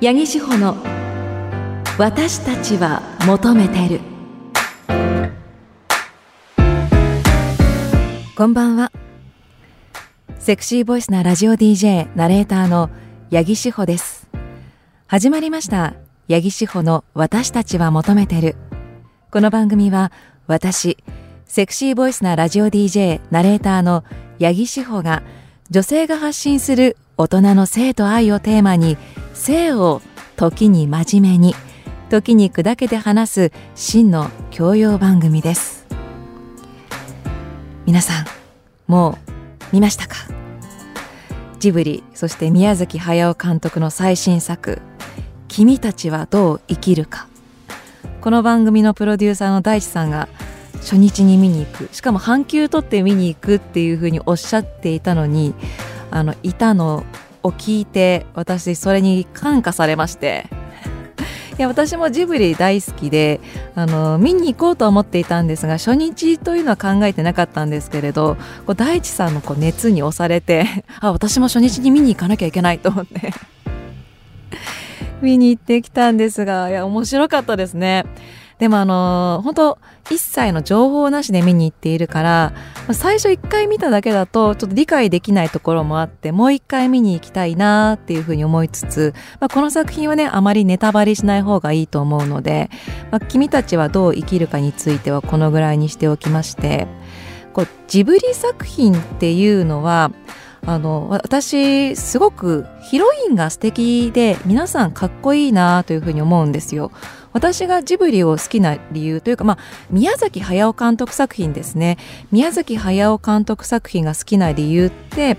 八木志保の私たちは求めてる。こんばんは。セクシーボイスなラジオ DJ ナレーターの八木志保です。始まりました。八木志保の私たちは求めてる。この番組は私セクシーボイスなラジオ DJ ナレーターの八木志保が女性が発信する大人の性と愛をテーマに性を時に真面目に時に砕けて話す真の教養番組です。皆さんもう見ましたか？ジブリそして宮崎駿監督の最新作「君たちはどう生きるか」この番組のプロデューサーの大地さんが初日に見に行くしかも半休取って見に行くっていうふうにおっしゃっていたのにあのいたのを聞いて私それに感化されまして いや私もジブリ大好きであの見に行こうと思っていたんですが初日というのは考えてなかったんですけれどこう大地さんのこう熱に押されて あ私も初日に見に行かなきゃいけないと思って 見に行ってきたんですがいや面白かったですね。でもあの本当一切の情報なしで見に行っているから最初一回見ただけだとちょっと理解できないところもあってもう一回見に行きたいなっていうふうに思いつつ、まあ、この作品はねあまりネタバレしない方がいいと思うので、まあ、君たちはどう生きるかについてはこのぐらいにしておきましてこうジブリ作品っていうのはあの私すごくヒロインが素敵で皆さんかっこいいなというふうに思うんですよ。私がジブリを好きな理由というか、まあ、宮崎駿監督作品ですね宮崎駿監督作品が好きな理由って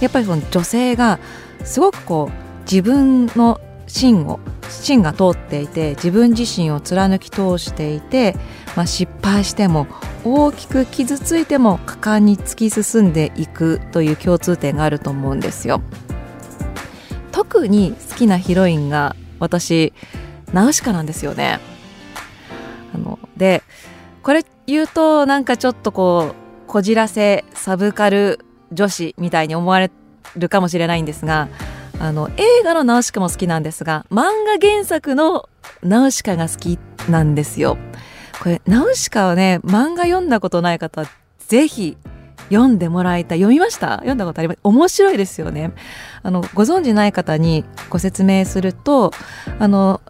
やっぱりその女性がすごくこう自分の芯を芯が通っていて自分自身を貫き通していて、まあ、失敗しても大きく傷ついても果敢に突き進んでいくという共通点があると思うんですよ。特に好きなヒロインが私ナウシカなんですよね。あのでこれ言うとなんかちょっとこうこじらせサブカル女子みたいに思われるかもしれないんですがあの映画のナウシカも好きなんですが漫画原作のナウシカが好きなんですよ。これナウシカはね漫画読んだことない方ぜひ読んでもらいたい読みました？読んだことあります？面白いですよねあのご存知ない方にご説明するとあの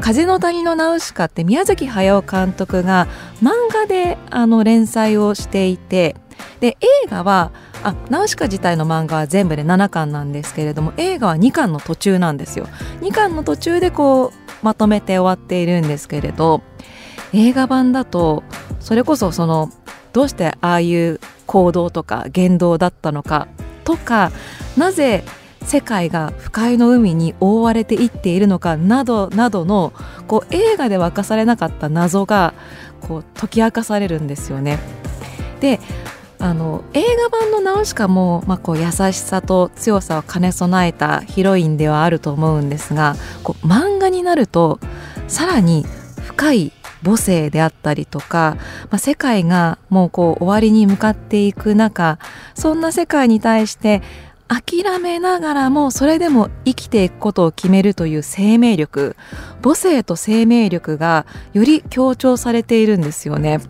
風の谷のナウシカって宮崎駿監督が漫画であの連載をしていてで映画はあナウシカ自体の漫画は全部で7巻なんですけれども映画は2巻の途中なんですよ。2巻の途中でこうまとめて終わっているんですけれど映画版だとそれこそそのどうしてああいう行動とか言動だったのかとかなぜ世界が不快の海に覆われていっているのかなどなどのこう映画で明かされなかった謎がこう解き明かされるんですよね。であの映画版のナウシカも、まあ、こう優しさと強さを兼ね備えたヒロインではあると思うんですがこう漫画になるとさらに深い母性であったりとか、まあ、世界がもうこう終わりに向かっていく中そんな世界に対して諦めながらもそれでも生きていくことを決めるという生命力母性と生命力がより強調されているんですよね。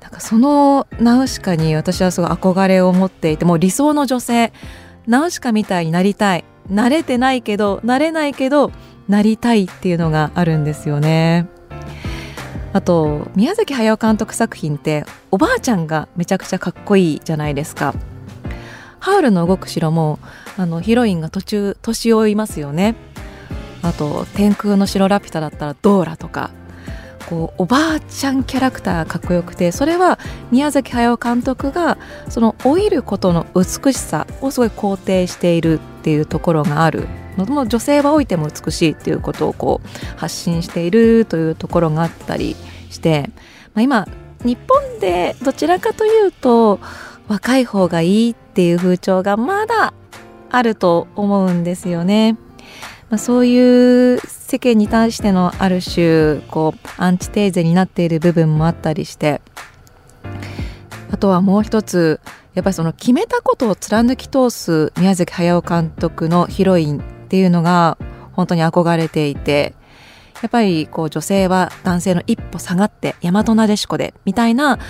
なんかそのナウシカに私はすごい憧れを持っていてもう理想の女性ナウシカみたいになりたい慣れてないけど慣れないけどなりたいっていうのがあるんですよね。あと宮崎駿監督作品っておばあちゃんがめちゃくちゃかっこいいじゃないですか。ハウルの動く城もあのヒロインが途中年老いますよね。あと天空の城ラピュタだったらドーラとかこうおばあちゃんキャラクターがかっこよくてそれは宮崎駿監督がその老いることの美しさをすごい肯定しているっていうところがある女性は老いても美しいっていうことをこう発信しているというところがあったりして、まあ、今日本でどちらかというと若い方がいいってていう風潮がまだあると思うんですよね。まあ、そういう世間に対してのある種こうアンチテーゼになっている部分もあったりしてあとはもう一つやっぱりその決めたことを貫き通す宮崎駿監督のヒロインっっていうのが本当に憧れていてやっぱりこう女性は男性の一歩下がって大和なでしこでみたいな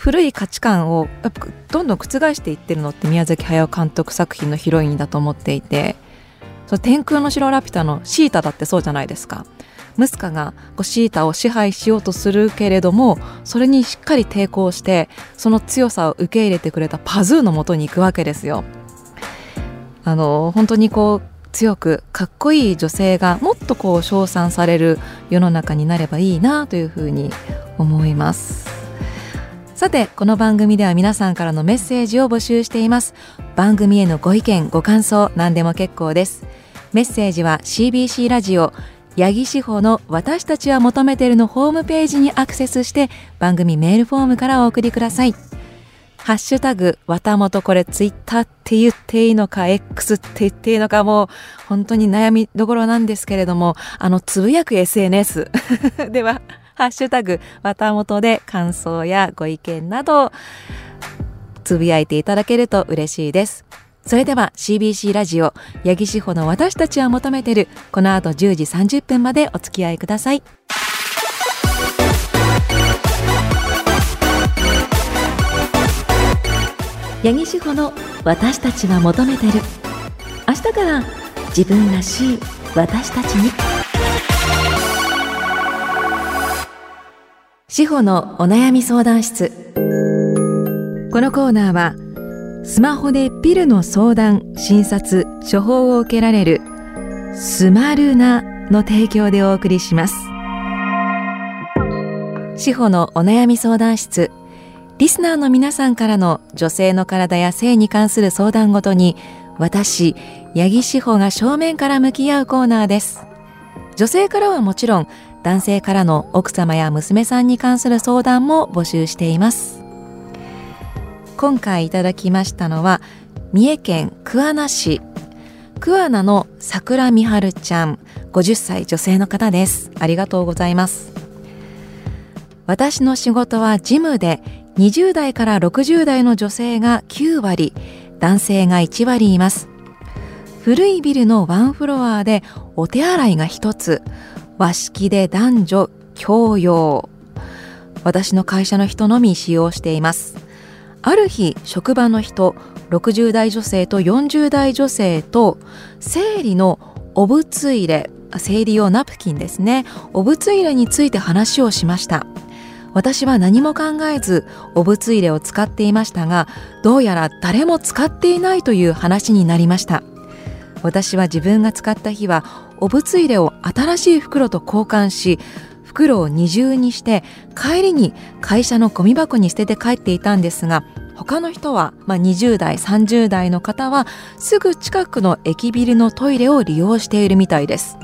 古い価値観をやっぱどんどん覆していってるのって宮崎駿監督作品のヒロインだと思っていてその天空の城ラピュタのシータだってそうじゃないですか。ムスカがシータを支配しようとするけれどもそれにしっかり抵抗してその強さを受け入れてくれたパズーのもとに行くわけですよ。あの本当にこう強くかっこいい女性がもっとこう称賛される世の中になればいいなというふうに思いますさてこの番組では皆さんからのメッセージを募集しています。番組へのご意見ご感想何でも結構です。メッセージは CBC ラジオ八木志保の私たちは求めてるのホームページにアクセスして番組メールフォームからお送りください。ハッシュタグ、わたもとこれツイッターって言っていいのか、X って言っていいのか、もう本当に悩みどころなんですけれども、あの、つぶやく SNS では、ハッシュタグ、わたもとで感想やご意見など、つぶやいていただけると嬉しいです。それでは CBC ラジオ、八木志保の私たちは求めてる、この後10時30分までお付き合いください。八木志保の私たちは求めてる明日から自分らしい私たちに志保のお悩み相談室。このコーナーはスマホでピルの相談診察処方を受けられるスマルナの提供でお送りします。志保のお悩み相談室。リスナーの皆さんからの女性の体や性に関する相談ごとに私、八木志保が正面から向き合うコーナーです。女性からはもちろん男性からの奥様や娘さんに関する相談も募集しています。今回いただきましたのは三重県桑名市桑名の桜美春ちゃん50歳女性の方です。ありがとうございます。私の仕事はジムで20代から60代の女性が9割男性が1割います古いビルのワンフロアでお手洗いが1つ和式で男女共用。私の会社の人のみ使用しています。ある日職場の人60代女性と40代女性と生理のお物入れ生理用ナプキンですね。お物入れについて話をしました。私は何も考えずお物入れを使っていましたがどうやら誰も使っていないという話になりました。私は自分が使った日はお物入れを新しい袋と交換し袋を二重にして帰りに会社のゴミ箱に捨てて帰っていたんですが他の人は、まあ、20代30代の方はすぐ近くの駅ビルのトイレを利用しているみたいです。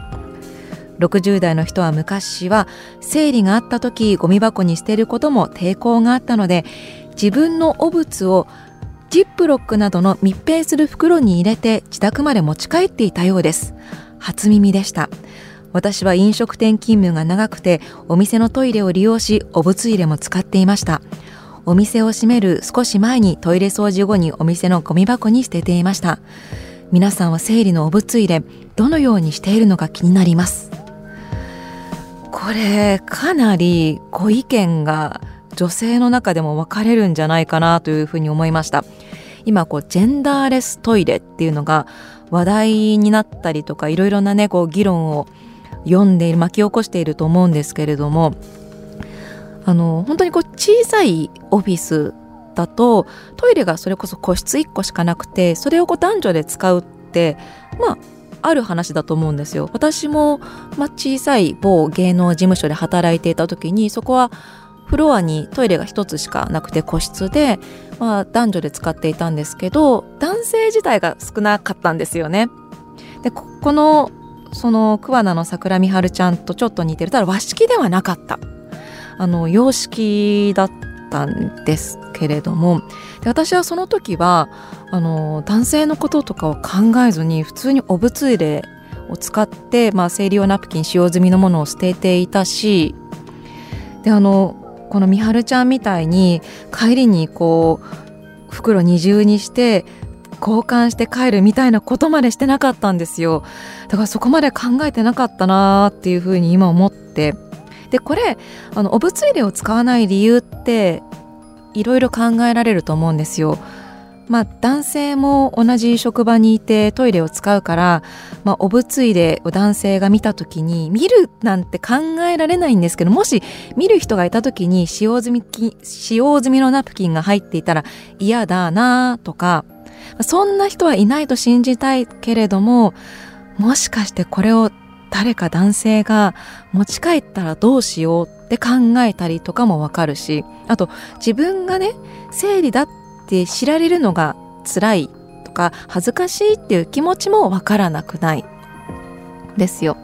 60代の人は昔は生理があった時ゴミ箱に捨てることも抵抗があったので自分の汚物をジップロックなどの密閉する袋に入れて自宅まで持ち帰っていたようです。初耳でした。私は飲食店勤務が長くてお店のトイレを利用しお物入れも使っていました。お店を閉める少し前にトイレ掃除後にお店のゴミ箱に捨てていました。皆さんは生理のお物入れどのようにしているのか気になります。これかなりご意見が女性の中でも分かれるんじゃないかなというふうに思いました。今こうジェンダーレストイレっていうのが話題になったりとかいろいろなねこう議論を読んで巻き起こしていると思うんですけれどもあの本当にこう小さいオフィスだとトイレがそれこそ個室1個しかなくてそれをこう男女で使うってまあある話だと思うんですよ。私も、まあ、小さい某芸能事務所で働いていた時にそこはフロアにトイレが1つしかなくて個室で、まあ、男女で使っていたんですけど男性自体が少なかったんですよね。でここのその桑名の桜美春ちゃんとちょっと似てる。ただ和式ではなかった。あの洋式だったんですけれども。で私はその時はあの男性のこととかを考えずに普通にお物入れを使って、まあ、生理用ナプキン使用済みのものを捨てていたしであのこの美晴ちゃんみたいに帰りにこう袋二重にして交換して帰るみたいなことまでしてなかったんですよ。だからそこまで考えてなかったなっていうふうに今思って。でこれあのお物入れを使わない理由っていろいろ考えられると思うんですよ。まあ、男性も同じ職場にいてトイレを使うから、まあ、お物入れを男性が見た時に見るなんて考えられないんですけどもし見る人がいた時に使用済み使用済みのナプキンが入っていたら嫌だなとかそんな人はいないと信じたいけれどももしかしてこれを誰か男性が持ち帰ったらどうしようって考えたりとかもわかるしあと自分がね生理だってって知られるのが辛いとか恥ずかしいっていう気持ちもわからなくないですよ。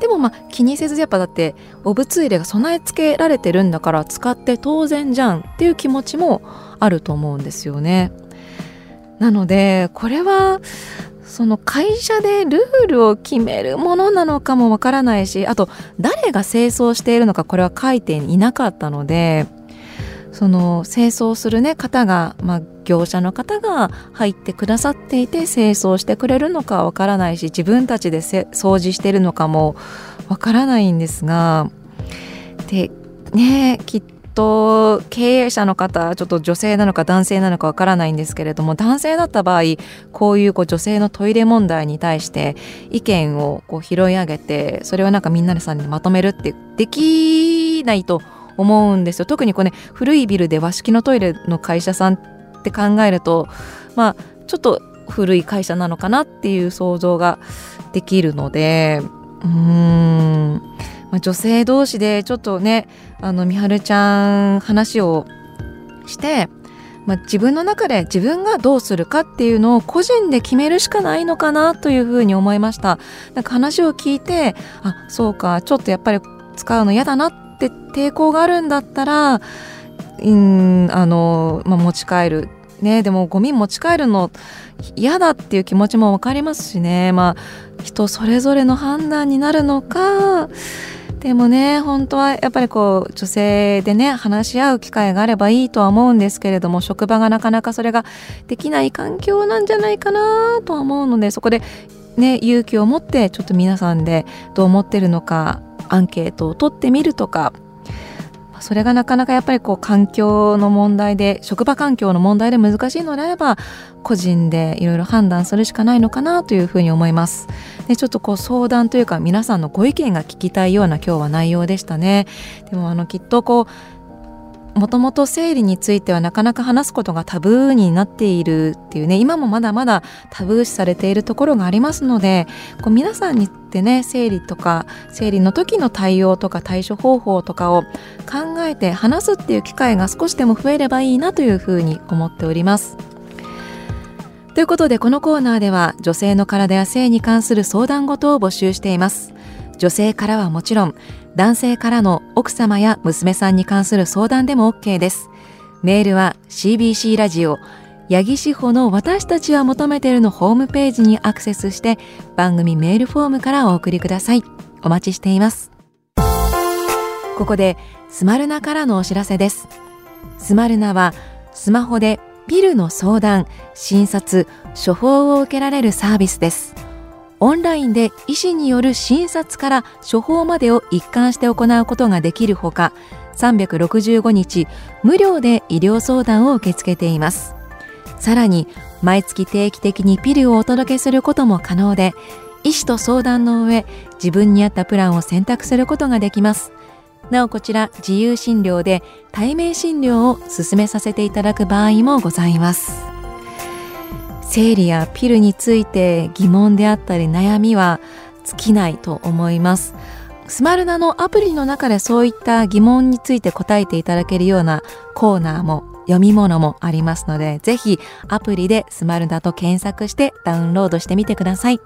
でもまあ気にせずやっぱだってお物入れが備え付けられてるんだから使って当然じゃんっていう気持ちもあると思うんですよね。なのでこれはその会社でルールを決めるものなのかもわからないしあと誰が清掃しているのかこれは書いていなかったのでその清掃する、ね、方が、まあ、業者の方が入ってくださっていて清掃してくれるのかわからないし自分たちで掃除してるのかもわからないんですがでねきっと経営者の方ちょっと女性なのか男性なのかわからないんですけれども男性だった場合こういうこう女性のトイレ問題に対して意見をこう拾い上げてそれをなんかみんなでさんにまとめるってできないと思思うんですよ。特にこれ、ね、古いビルで和式のトイレの会社さんって考えるとまあちょっと古い会社なのかなっていう想像ができるのでうーん、まあ、女性同士でちょっとねあの美晴ちゃん話をして、まあ、自分の中で自分がどうするかっていうのを個人で決めるしかないのかなというふうに思いました。なんか話を聞いてあそうかちょっとやっぱり使うの嫌だなって抵抗があるんだったらうんあの、まあ、持ち帰る。ねでもゴミ持ち帰るの嫌だっていう気持ちも分かりますしね。まあ人それぞれの判断になるのか。でもね本当はやっぱりこう女性でね話し合う機会があればいいとは思うんですけれども職場がなかなかそれができない環境なんじゃないかなとは思うのでそこでね勇気を持ってちょっと皆さんでどう思ってるのかアンケートを取ってみるとかそれがなかなかやっぱりこう環境の問題で職場環境の問題で難しいのであれば個人でいろいろ判断するしかないのかなというふうに思います。でちょっとこう相談というか皆さんのご意見が聞きたいような今日は内容でしたね。でもあのきっとこうもともと生理についてはなかなか話すことがタブーになっているっていうね今もまだまだタブー視されているところがありますのでこう皆さんにってね生理とか生理の時の対応とか対処方法とかを考えて話すっていう機会が少しでも増えればいいなというふうに思っております。ということでこのコーナーでは女性の体や性に関する相談事を募集しています。女性からはもちろん男性からの奥様や娘さんに関する相談でも OK です。メールは CBC ラジオ八木志保の私たちは求めているのホームページにアクセスして番組メールフォームからお送りください。お待ちしています。ここでスマルナからのお知らせです。スマルナはスマホでピルの相談、診察、処方を受けられるサービスです。オンラインで医師による診察から処方までを一貫して行うことができるほか365日無料で医療相談を受け付けています。さらに毎月定期的にピルをお届けすることも可能で医師と相談の上自分に合ったプランを選択することができます。なおこちら自由診療で対面診療を進めさせていただく場合もございます。生理やピルについて疑問であったり悩みは尽きないと思います。スマルナのアプリの中でそういった疑問について答えていただけるようなコーナーも読み物もありますのでぜひアプリでスマルナと検索してダウンロードしてみてください。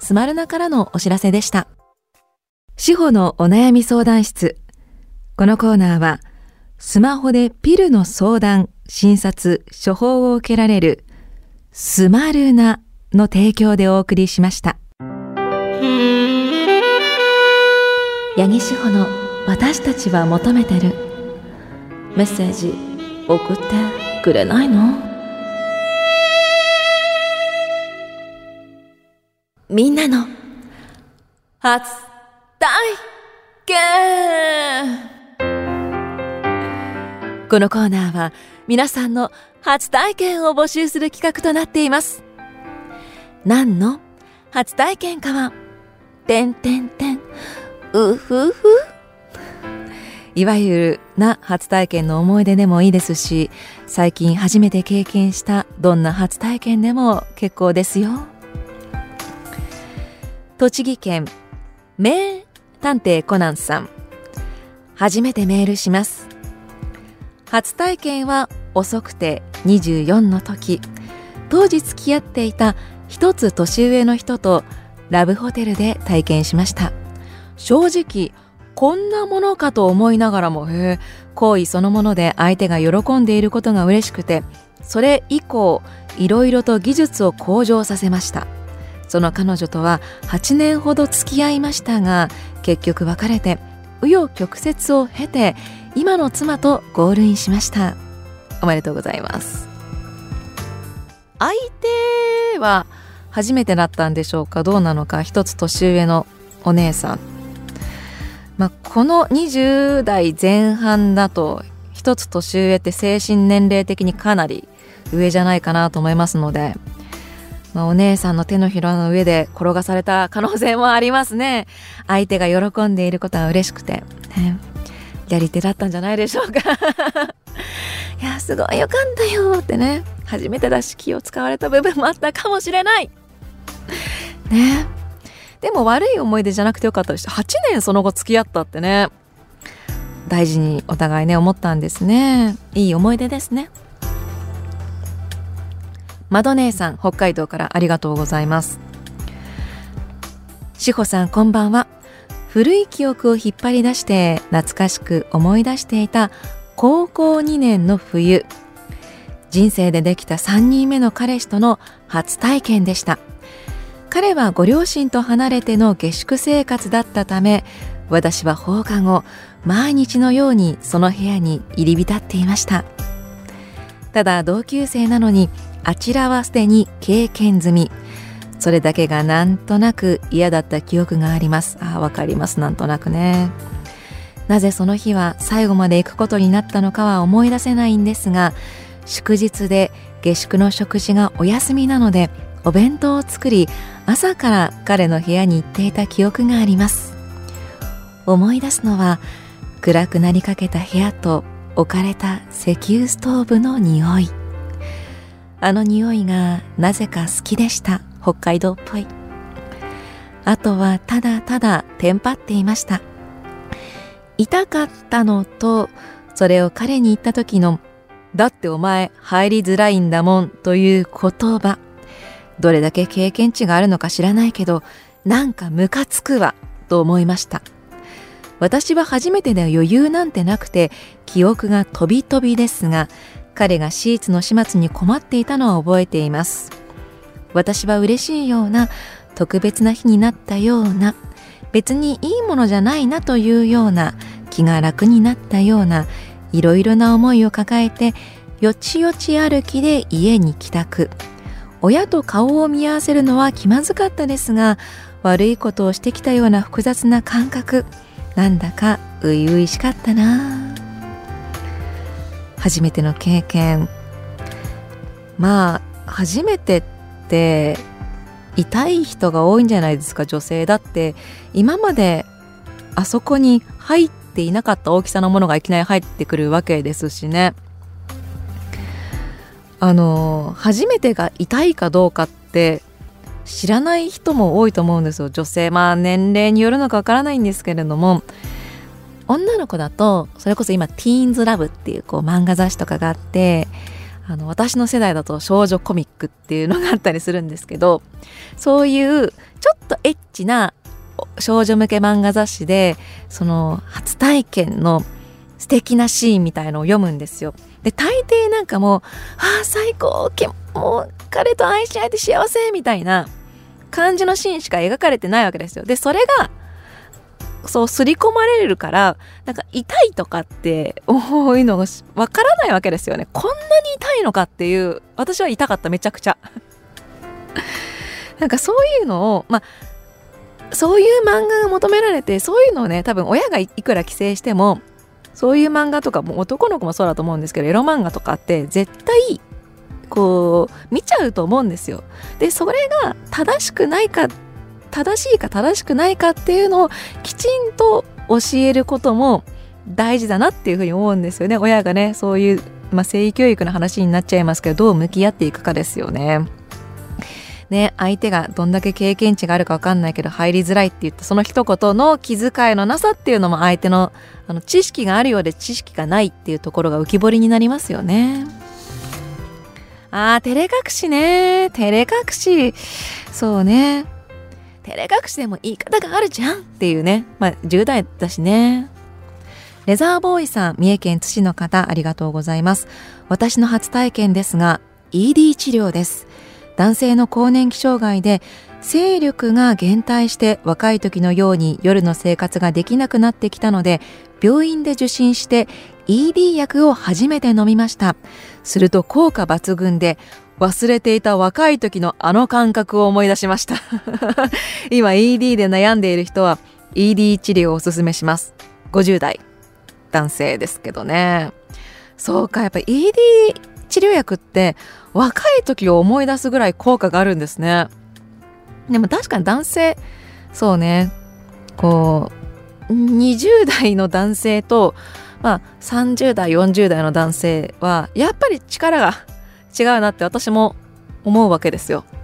スマルナからのお知らせでした。司法のお悩み相談室。このコーナーはスマホでピルの相談診察処方を受けられるスマルナの提供でお送りしました。八木志保の私たちは求めてる。メッセージ送ってくれないの？みんなの。初体験。このコーナーは皆さんの初体験を募集する企画となっています。何の？初体験かはてんてんてんうふふ。いわゆるな初体験の思い出でもいいですし最近初めて経験したどんな初体験でも結構ですよ。栃木県名探偵コナンさん。初めてメールします。初体験は遅くて24の時当時付き合っていた一つ年上の人とラブホテルで体験しました。正直こんなものかと思いながらもへえ行為そのもので相手が喜んでいることが嬉しくてそれ以降いろいろと技術を向上させました。その彼女とは8年ほど付き合いましたが結局別れて紆余曲折を経て今の妻とゴールインしました。おめでとうございます。相手は初めてだったんでしょうか？どうなのか？一つ年上のお姉さん。まあ、この20代前半だと一つ年上って精神年齢的にかなり上じゃないかなと思いますので、まあ、お姉さんの手のひらの上で転がされた可能性もありますね。相手が喜んでいることは嬉しくて、ね、やり手だったんじゃないでしょうか。いやすごいよかったよってね。初めてだし気を使われた部分もあったかもしれない。ね。でも悪い思い出じゃなくてよかったです。8年その後付き合ったってね。大事にお互いね思ったんですね。いい思い出ですね。マド姉さん北海道からありがとうございます。志保さんこんばんは。古い記憶を引っ張り出して懐かしく思い出していた高校2年の冬。人生でできた3人目の彼氏との初体験でした。彼はご両親と離れての下宿生活だったため私は放課後毎日のようにその部屋に入り浸っていました。ただ同級生なのにあちらはすでに経験済み。それだけがなんとなく嫌だった記憶があります。あわかります。なんとなくね。なぜその日は最後まで行くことになったのかは思い出せないんですが祝日で下宿の食事がお休みなのでお弁当を作り朝から彼の部屋に行っていた記憶があります。思い出すのは暗くなりかけた部屋と置かれた石油ストーブの匂い。あの匂いがなぜか好きでした。北海道っぽい。あとはただただテンパっていました。痛かったのとそれを彼に言った時のだってお前入りづらいんだもんという言葉。どれだけ経験値があるのか知らないけどなんかムカつくわと思いました。私は初めてで余裕なんてなくて記憶が飛び飛びですが彼がシーツの始末に困っていたのは覚えています。私は嬉しいような特別な日になったような別にいいものじゃないなというような気が楽になったようないろいろな思いを抱えてよちよち歩きで家に帰宅。親と顔を見合わせるのは気まずかったですが悪いことをしてきたような複雑な感覚なんだか初々しかったな。初めての経験。まあ初めてって痛い人が多いんじゃないですか女性だって。今まであそこに入っていなかった大きさのものがいきなり入ってくるわけですしね。あの初めてが痛いかどうかって知らない人も多いと思うんですよ女性。まあ年齢によるのかわからないんですけれども。女の子だとそれこそ今ティーンズラブっていうこう漫画雑誌とかがあってあの私の世代だと少女コミックっていうのがあったりするんですけどそういうちょっとエッチな少女向け漫画雑誌でその初体験の素敵なシーンみたいのを読むんですよ。で大抵なんかもう「ああ最高もう彼と愛し合えて幸せ」みたいな感じのシーンしか描かれてないわけですよ。でそれがそう刷り込まれるからなんか痛いとかってこうのがわからないわけですよね。こんなに痛いのかっていう私は痛かっためちゃくちゃ。なんかそういうのをまあそういう漫画が求められてそういうのをね多分親がいくら規制してもそういう漫画とかも男の子もそうだと思うんですけどエロ漫画とかって絶対こう見ちゃうと思うんですよ。でそれが正しくないか正しいか正しくないかっていうのをきちんと教えることも大事だなっていうふうに思うんですよね親がねそういう、まあ、性教育の話になっちゃいますけどどう向き合っていくかですよね。ね、相手がどんだけ経験値があるか分かんないけど入りづらいって言ったその一言の気遣いのなさっていうのも相手のあの知識があるようで知識がないっていうところが浮き彫りになりますよね。あー、照れ隠しね。照れ隠し。そうね。照れ隠しでも言い方があるじゃんっていうね。まあ、10代だしね。レザーボーイさん、三重県津市の方、ありがとうございます。私の初体験ですが、ED 治療です。男性の更年期障害で、勢力が減退して若い時のように夜の生活ができなくなってきたので、病院で受診して ED 薬を初めて飲みました。すると効果抜群で、忘れていた若い時のあの感覚を思い出しました。今 ED で悩んでいる人は ED 治療をおすすめします。50代男性ですけどね。そうかやっぱ ED 治療薬って若い時を思い出すぐらい効果があるんですね。でも確かに男性そうねこう20代の男性とまあ30代40代の男性はやっぱり力が違うなって私も思うわけですよ。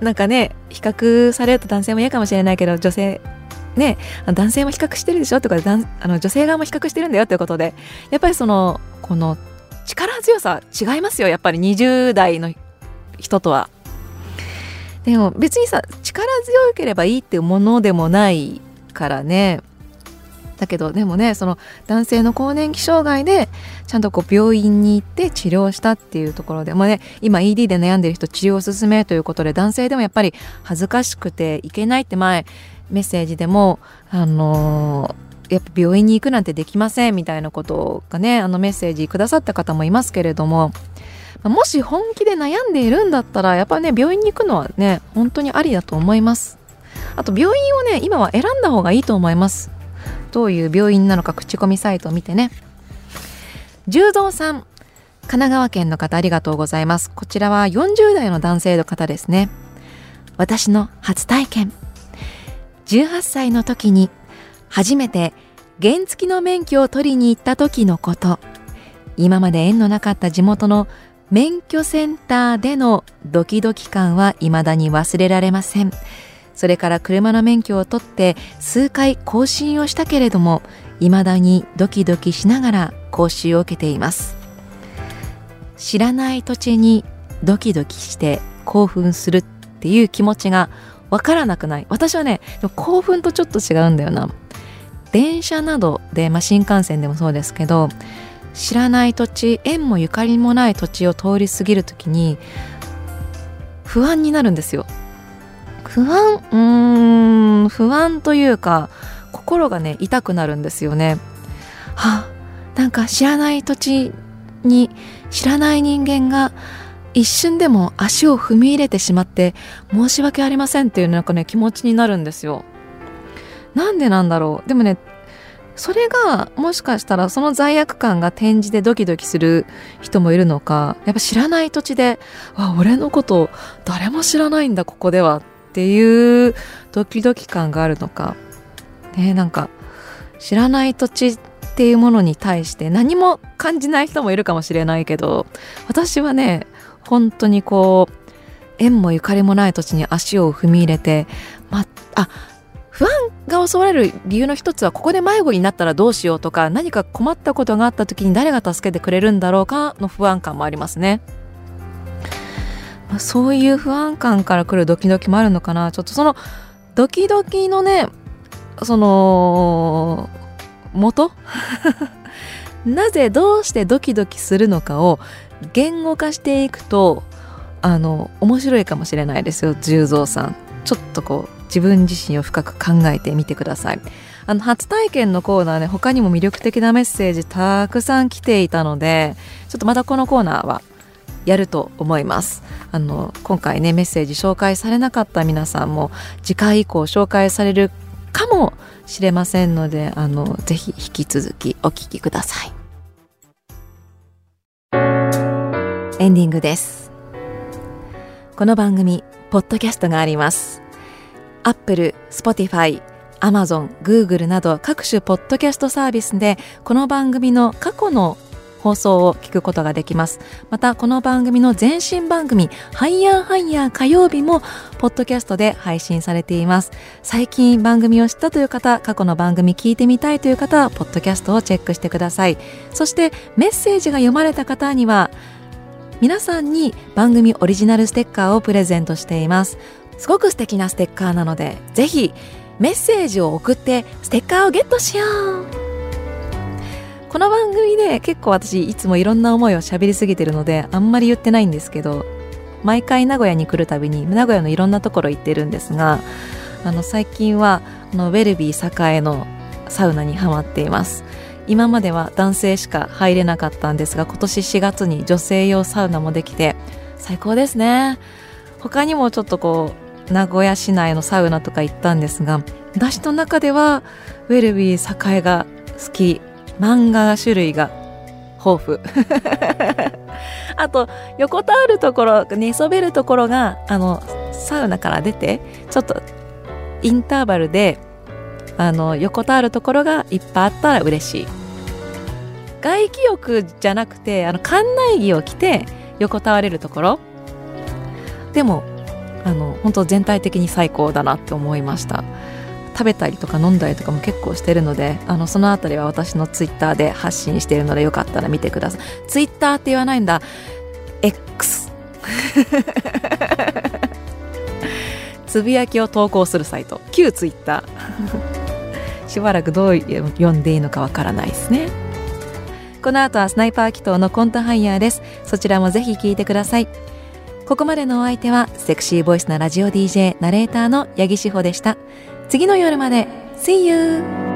なんかね比較されると男性も嫌かもしれないけど女性ね男性も比較してるでしょとかあの女性側も比較してるんだよということでやっぱりそのこの力強さ違いますよやっぱり20代の人とは。でも別にさ力強ければいいっていうものでもないからねだけどでもねその男性の更年期障害でちゃんとこう病院に行って治療したっていうところでもね今 ED で悩んでる人治療を進めということで男性でもやっぱり恥ずかしくていけないって前メッセージでもあのー、やっぱ病院に行くなんてできませんみたいなことがねあのメッセージくださった方もいますけれどももし本気で悩んでいるんだったらやっぱね病院に行くのはね本当にありだと思います。あと病院をね今は選んだ方がいいと思います。どういう病院なのか口コミサイトを見てね。十三さん神奈川県の方ありがとうございます。こちらは40代の男性の方ですね。私の初体験。18歳の時に初めて原付の免許を取りに行った時のこと。今まで縁のなかった地元の免許センターでのドキドキ感は未だに忘れられません。それから車の免許を取って数回更新をしたけれども未だにドキドキしながら講習を受けています。知らない土地にドキドキして興奮するっていう気持ちがわからなくない。私はね興奮とちょっと違うんだよな。電車などで、まあ、新幹線でもそうですけど知らない土地縁もゆかりもない土地を通り過ぎる時に不安になるんですよ。不安うーん不安というか心がね痛くなるんですよね。はなんか知らない土地に知らない人間が一瞬でも足を踏み入れてしまって申し訳ありませんっていうなんかね気持ちになるんですよ。なんでなんだろう？でもねそれがもしかしたらその罪悪感が展示でドキドキする人もいるのかやっぱ知らない土地で「あ俺のこと誰も知らないんだここでは」っていうドキドキ感があるのかねなんか知らない土地っていうものに対して何も感じない人もいるかもしれないけど私はね本当にこう縁もゆかりもない土地に足を踏み入れて、まあ不安が襲われる理由の一つはここで迷子になったらどうしようとか何か困ったことがあった時に誰が助けてくれるんだろうかの不安感もありますね。まあ、そういう不安感から来るドキドキもあるのかな。ちょっとそのドキドキのねその元？なぜどうしてドキドキするのかを言語化していくとあの面白いかもしれないですよ十三さん。ちょっとこう自分自身を深く考えてみてください。あの初体験のコーナーね他にも魅力的なメッセージたくさん来ていたのでちょっとまたこのコーナーはやると思います。あの今回ねメッセージ紹介されなかった皆さんも次回以降紹介されるかもしれませんのであのぜひ引き続きお聞きください。エンディングです。この番組ポッドキャストがあります。アップル、スポティファイ、アマゾン、グーグルなど各種ポッドキャストサービスでこの番組の過去の放送を聞くことができます。またこの番組の前身番組ハイヤーハイヤー火曜日もポッドキャストで配信されています。最近番組を知ったという方過去の番組聞いてみたいという方はポッドキャストをチェックしてください。そしてメッセージが読まれた方には皆さんに番組オリジナルステッカーをプレゼントしています。すごく素敵なステッカーなのでぜひメッセージを送ってステッカーをゲットしよう。この番組で結構私いつもいろんな思いを喋りすぎてるのであんまり言ってないんですけど毎回名古屋に来るたびに名古屋のいろんなところ行ってるんですがあの最近はあのウェルビー栄のサウナにハマっています。今までは男性しか入れなかったんですが今年4月に女性用サウナもできて最高ですね。他にもちょっとこう名古屋市内のサウナとか行ったんですが私の中ではウェルビー栄が好き。漫画種類が豊富。あと横たわるところ寝そべるところがあのサウナから出てちょっとインターバルであの横たわるところがいっぱいあったら嬉しい。外気浴じゃなくてあの館内着を着て横たわれるところ。でもあの本当全体的に最高だなって思いました。食べたりとか飲んだりとかも結構してるのであのそのあたりは私のツイッターで発信しているのでよかったら見てください。ツイッターって言わないんだ。X つぶやきを投稿するサイト。旧ツイッター。しばらくどう読んでいいのかわからないですね。この後はスナイパー祈祷のコントハイヤーです。そちらもぜひ聞いてください。ここまでのお相手はセクシーボイスなラジオ DJ ナレーターの八木志保でした。次の夜まで See you!